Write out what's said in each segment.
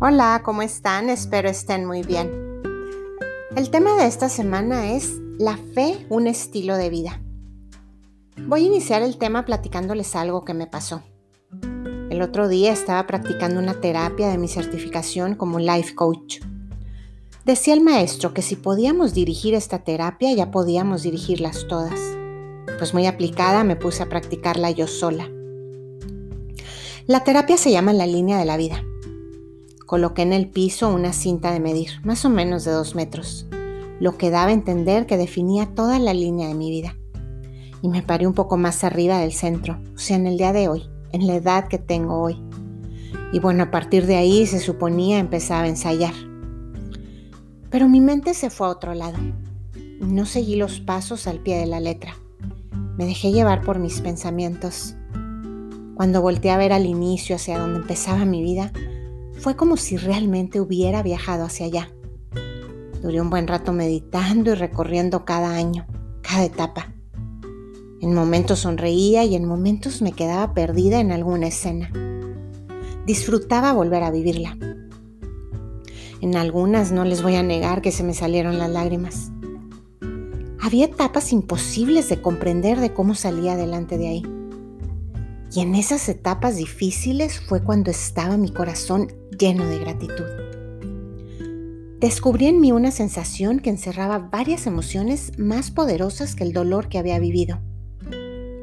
Hola, ¿cómo están? Espero estén muy bien. El tema de esta semana es la fe, un estilo de vida. Voy a iniciar el tema platicándoles algo que me pasó. El otro día estaba practicando una terapia de mi certificación como life coach. Decía el maestro que si podíamos dirigir esta terapia ya podíamos dirigirlas todas. Pues muy aplicada me puse a practicarla yo sola. La terapia se llama la línea de la vida Coloqué en el piso una cinta de medir, más o menos de dos metros, lo que daba a entender que definía toda la línea de mi vida. Y me paré un poco más arriba del centro, o sea, en el día de hoy, en la edad que tengo hoy. Y bueno, a partir de ahí se suponía empezaba a ensayar. Pero mi mente se fue a otro lado. No seguí los pasos al pie de la letra. Me dejé llevar por mis pensamientos. Cuando volteé a ver al inicio hacia donde empezaba mi vida, fue como si realmente hubiera viajado hacia allá. Duré un buen rato meditando y recorriendo cada año, cada etapa. En momentos sonreía y en momentos me quedaba perdida en alguna escena. Disfrutaba volver a vivirla. En algunas no les voy a negar que se me salieron las lágrimas. Había etapas imposibles de comprender de cómo salía adelante de ahí. Y en esas etapas difíciles fue cuando estaba mi corazón lleno de gratitud. Descubrí en mí una sensación que encerraba varias emociones más poderosas que el dolor que había vivido.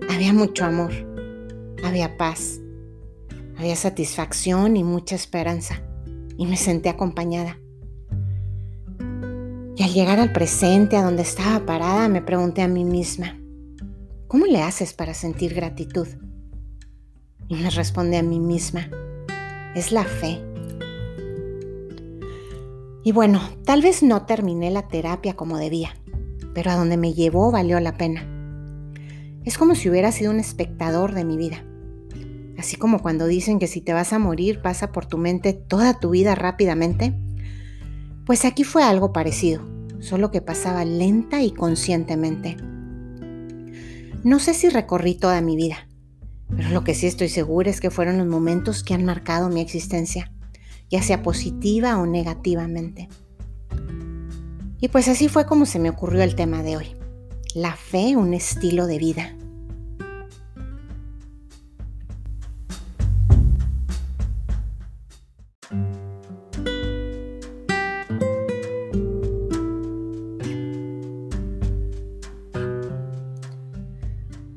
Había mucho amor, había paz, había satisfacción y mucha esperanza, y me senté acompañada. Y al llegar al presente, a donde estaba parada, me pregunté a mí misma, ¿cómo le haces para sentir gratitud? Y me respondí a mí misma, es la fe. Y bueno, tal vez no terminé la terapia como debía, pero a donde me llevó valió la pena. Es como si hubiera sido un espectador de mi vida. Así como cuando dicen que si te vas a morir pasa por tu mente toda tu vida rápidamente. Pues aquí fue algo parecido, solo que pasaba lenta y conscientemente. No sé si recorrí toda mi vida, pero lo que sí estoy segura es que fueron los momentos que han marcado mi existencia ya sea positiva o negativamente. Y pues así fue como se me ocurrió el tema de hoy. La fe, un estilo de vida.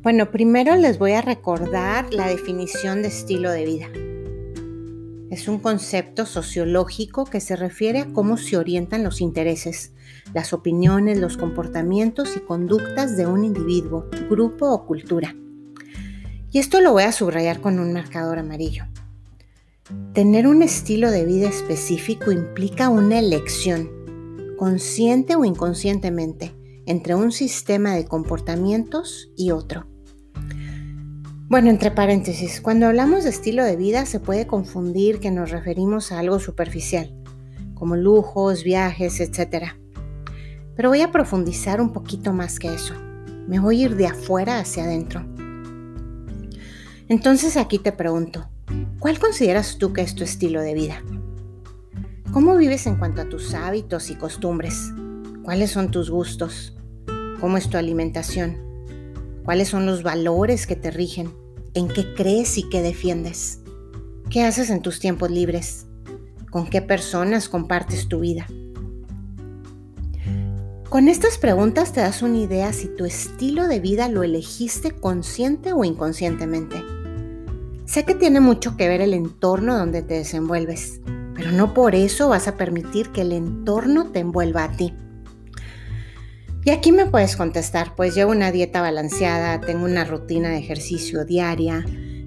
Bueno, primero les voy a recordar la definición de estilo de vida. Es un concepto sociológico que se refiere a cómo se orientan los intereses, las opiniones, los comportamientos y conductas de un individuo, grupo o cultura. Y esto lo voy a subrayar con un marcador amarillo. Tener un estilo de vida específico implica una elección, consciente o inconscientemente, entre un sistema de comportamientos y otro. Bueno, entre paréntesis, cuando hablamos de estilo de vida se puede confundir que nos referimos a algo superficial, como lujos, viajes, etc. Pero voy a profundizar un poquito más que eso. Me voy a ir de afuera hacia adentro. Entonces aquí te pregunto, ¿cuál consideras tú que es tu estilo de vida? ¿Cómo vives en cuanto a tus hábitos y costumbres? ¿Cuáles son tus gustos? ¿Cómo es tu alimentación? ¿Cuáles son los valores que te rigen? ¿En qué crees y qué defiendes? ¿Qué haces en tus tiempos libres? ¿Con qué personas compartes tu vida? Con estas preguntas te das una idea si tu estilo de vida lo elegiste consciente o inconscientemente. Sé que tiene mucho que ver el entorno donde te desenvuelves, pero no por eso vas a permitir que el entorno te envuelva a ti. Y aquí me puedes contestar, pues llevo una dieta balanceada, tengo una rutina de ejercicio diaria,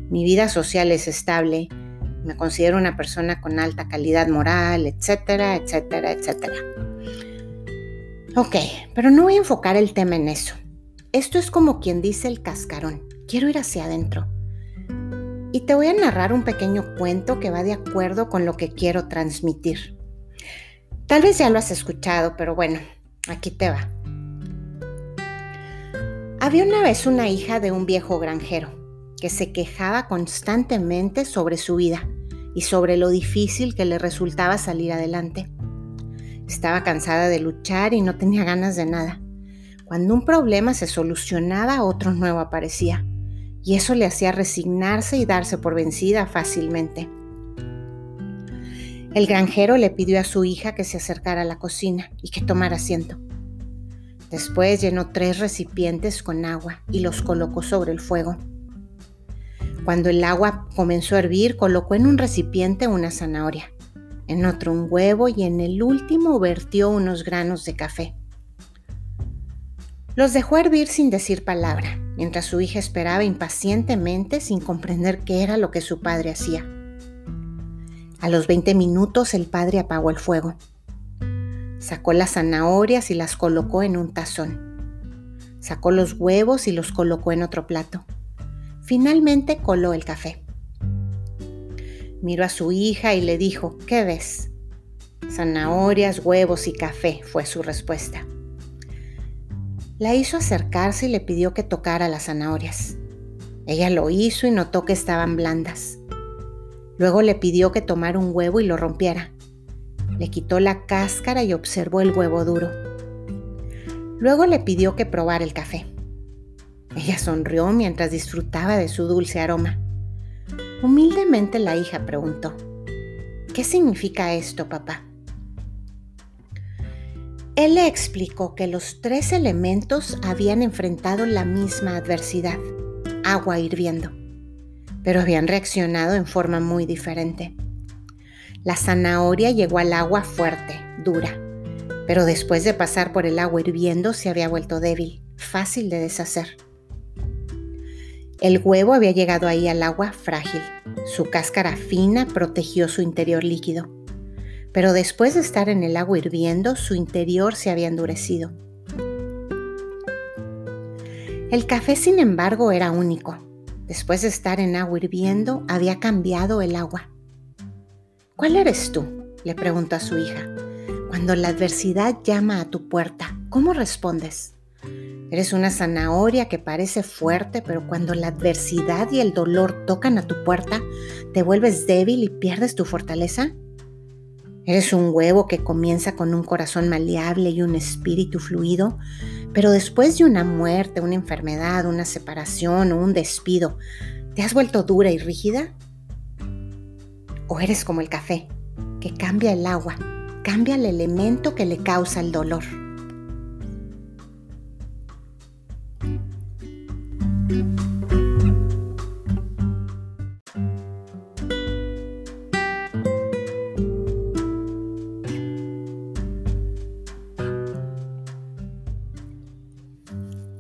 mi vida social es estable, me considero una persona con alta calidad moral, etcétera, etcétera, etcétera. Ok, pero no voy a enfocar el tema en eso. Esto es como quien dice el cascarón. Quiero ir hacia adentro. Y te voy a narrar un pequeño cuento que va de acuerdo con lo que quiero transmitir. Tal vez ya lo has escuchado, pero bueno, aquí te va. Había una vez una hija de un viejo granjero que se quejaba constantemente sobre su vida y sobre lo difícil que le resultaba salir adelante. Estaba cansada de luchar y no tenía ganas de nada. Cuando un problema se solucionaba, otro nuevo aparecía, y eso le hacía resignarse y darse por vencida fácilmente. El granjero le pidió a su hija que se acercara a la cocina y que tomara asiento. Después llenó tres recipientes con agua y los colocó sobre el fuego. Cuando el agua comenzó a hervir, colocó en un recipiente una zanahoria en otro un huevo y en el último vertió unos granos de café. Los dejó hervir sin decir palabra, mientras su hija esperaba impacientemente sin comprender qué era lo que su padre hacía. A los 20 minutos el padre apagó el fuego. Sacó las zanahorias y las colocó en un tazón. Sacó los huevos y los colocó en otro plato. Finalmente coló el café. Miró a su hija y le dijo, ¿qué ves? Zanahorias, huevos y café, fue su respuesta. La hizo acercarse y le pidió que tocara las zanahorias. Ella lo hizo y notó que estaban blandas. Luego le pidió que tomara un huevo y lo rompiera. Le quitó la cáscara y observó el huevo duro. Luego le pidió que probara el café. Ella sonrió mientras disfrutaba de su dulce aroma. Humildemente la hija preguntó, ¿qué significa esto, papá? Él le explicó que los tres elementos habían enfrentado la misma adversidad, agua hirviendo, pero habían reaccionado en forma muy diferente. La zanahoria llegó al agua fuerte, dura, pero después de pasar por el agua hirviendo se había vuelto débil, fácil de deshacer. El huevo había llegado ahí al agua frágil. Su cáscara fina protegió su interior líquido. Pero después de estar en el agua hirviendo, su interior se había endurecido. El café, sin embargo, era único. Después de estar en agua hirviendo, había cambiado el agua. ¿Cuál eres tú? le preguntó a su hija. Cuando la adversidad llama a tu puerta, ¿cómo respondes? Eres una zanahoria que parece fuerte, pero cuando la adversidad y el dolor tocan a tu puerta, te vuelves débil y pierdes tu fortaleza. Eres un huevo que comienza con un corazón maleable y un espíritu fluido, pero después de una muerte, una enfermedad, una separación o un despido, ¿te has vuelto dura y rígida? ¿O eres como el café, que cambia el agua, cambia el elemento que le causa el dolor?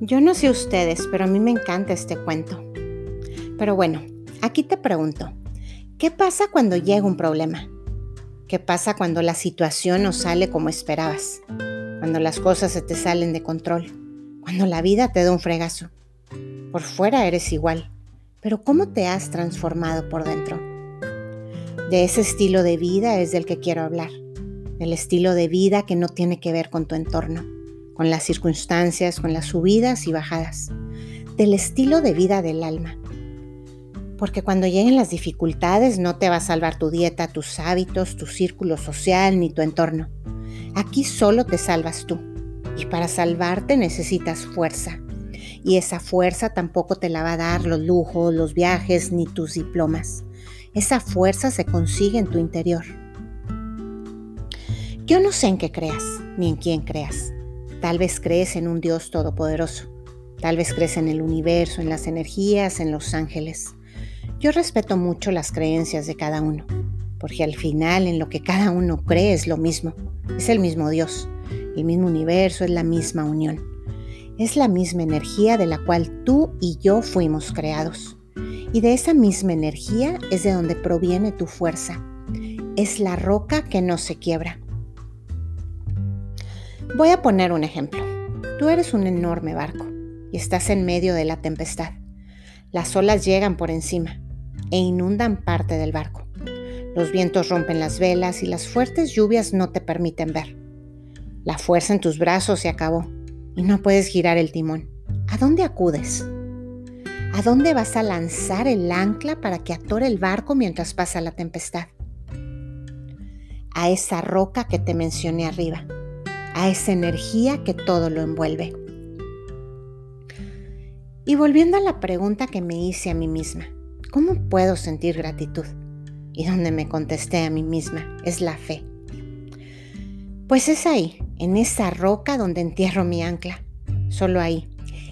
Yo no sé ustedes, pero a mí me encanta este cuento. Pero bueno, aquí te pregunto, ¿qué pasa cuando llega un problema? ¿Qué pasa cuando la situación no sale como esperabas? Cuando las cosas se te salen de control? Cuando la vida te da un fregazo? Por fuera eres igual, pero ¿cómo te has transformado por dentro? De ese estilo de vida es del que quiero hablar, el estilo de vida que no tiene que ver con tu entorno, con las circunstancias, con las subidas y bajadas, del estilo de vida del alma. Porque cuando lleguen las dificultades no te va a salvar tu dieta, tus hábitos, tu círculo social ni tu entorno. Aquí solo te salvas tú. Y para salvarte necesitas fuerza, y esa fuerza tampoco te la va a dar los lujos, los viajes ni tus diplomas. Esa fuerza se consigue en tu interior. Yo no sé en qué creas, ni en quién creas. Tal vez crees en un Dios todopoderoso. Tal vez crees en el universo, en las energías, en los ángeles. Yo respeto mucho las creencias de cada uno, porque al final en lo que cada uno cree es lo mismo. Es el mismo Dios, el mismo universo, es la misma unión es la misma energía de la cual tú y yo fuimos creados. Y de esa misma energía es de donde proviene tu fuerza. Es la roca que no se quiebra. Voy a poner un ejemplo. Tú eres un enorme barco y estás en medio de la tempestad. Las olas llegan por encima e inundan parte del barco. Los vientos rompen las velas y las fuertes lluvias no te permiten ver. La fuerza en tus brazos se acabó y no puedes girar el timón. ¿A dónde acudes? ¿A dónde vas a lanzar el ancla para que atore el barco mientras pasa la tempestad? A esa roca que te mencioné arriba, a esa energía que todo lo envuelve. Y volviendo a la pregunta que me hice a mí misma, ¿cómo puedo sentir gratitud? Y donde me contesté a mí misma, es la fe. Pues es ahí, en esa roca donde entierro mi ancla. Solo ahí.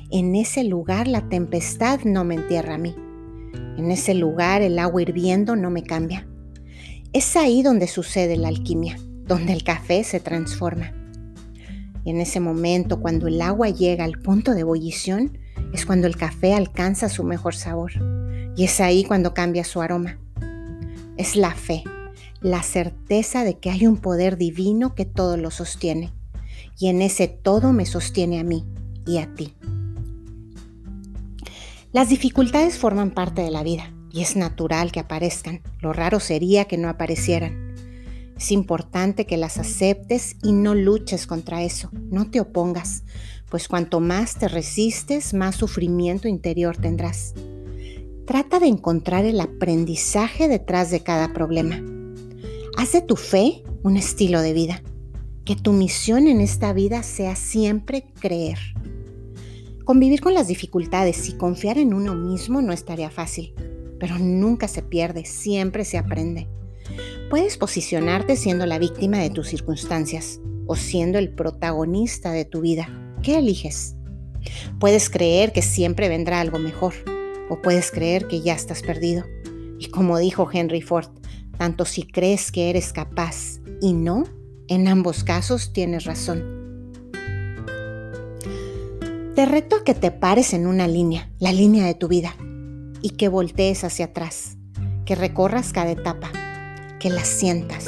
En ese lugar la tempestad no me entierra a mí. En ese lugar el agua hirviendo no me cambia. Es ahí donde sucede la alquimia, donde el café se transforma. Y en ese momento, cuando el agua llega al punto de ebullición, es cuando el café alcanza su mejor sabor. Y es ahí cuando cambia su aroma. Es la fe, la certeza de que hay un poder divino que todo lo sostiene. Y en ese todo me sostiene a mí y a ti. Las dificultades forman parte de la vida y es natural que aparezcan. Lo raro sería que no aparecieran. Es importante que las aceptes y no luches contra eso, no te opongas, pues cuanto más te resistes, más sufrimiento interior tendrás. Trata de encontrar el aprendizaje detrás de cada problema. Haz de tu fe un estilo de vida. Que tu misión en esta vida sea siempre creer. Convivir con las dificultades y confiar en uno mismo no estaría fácil, pero nunca se pierde, siempre se aprende. Puedes posicionarte siendo la víctima de tus circunstancias o siendo el protagonista de tu vida ¿Qué eliges? Puedes creer que siempre vendrá algo mejor o puedes creer que ya estás perdido. Y como dijo Henry Ford, tanto si crees que eres capaz y no, en ambos casos tienes razón. Te reto a que te pares en una línea, la línea de tu vida, y que voltees hacia atrás, que recorras cada etapa, que la sientas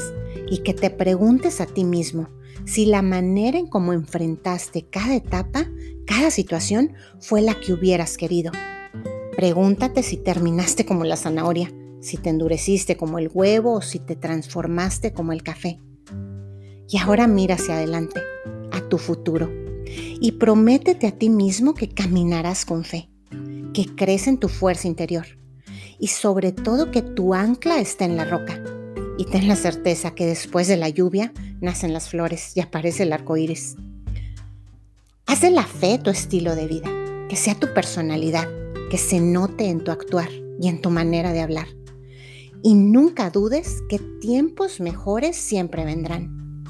y que te preguntes a ti mismo, si la manera en cómo enfrentaste cada etapa, cada situación, fue la que hubieras querido. Pregúntate si terminaste como la zanahoria, si te endureciste como el huevo o si te transformaste como el café. Y ahora mira hacia adelante, a tu futuro, y prométete a ti mismo que caminarás con fe, que crees en tu fuerza interior y sobre todo que tu ancla está en la roca. Y ten la certeza que después de la lluvia nacen las flores y aparece el arco iris. Haz de la fe tu estilo de vida, que sea tu personalidad, que se note en tu actuar y en tu manera de hablar. Y nunca dudes que tiempos mejores siempre vendrán.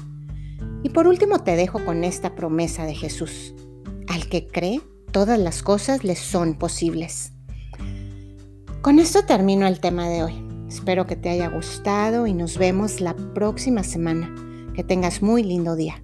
Y por último te dejo con esta promesa de Jesús. Al que cree, todas las cosas le son posibles. Con esto termino el tema de hoy. Espero que te haya gustado y nos vemos la próxima semana. Que tengas muy lindo día.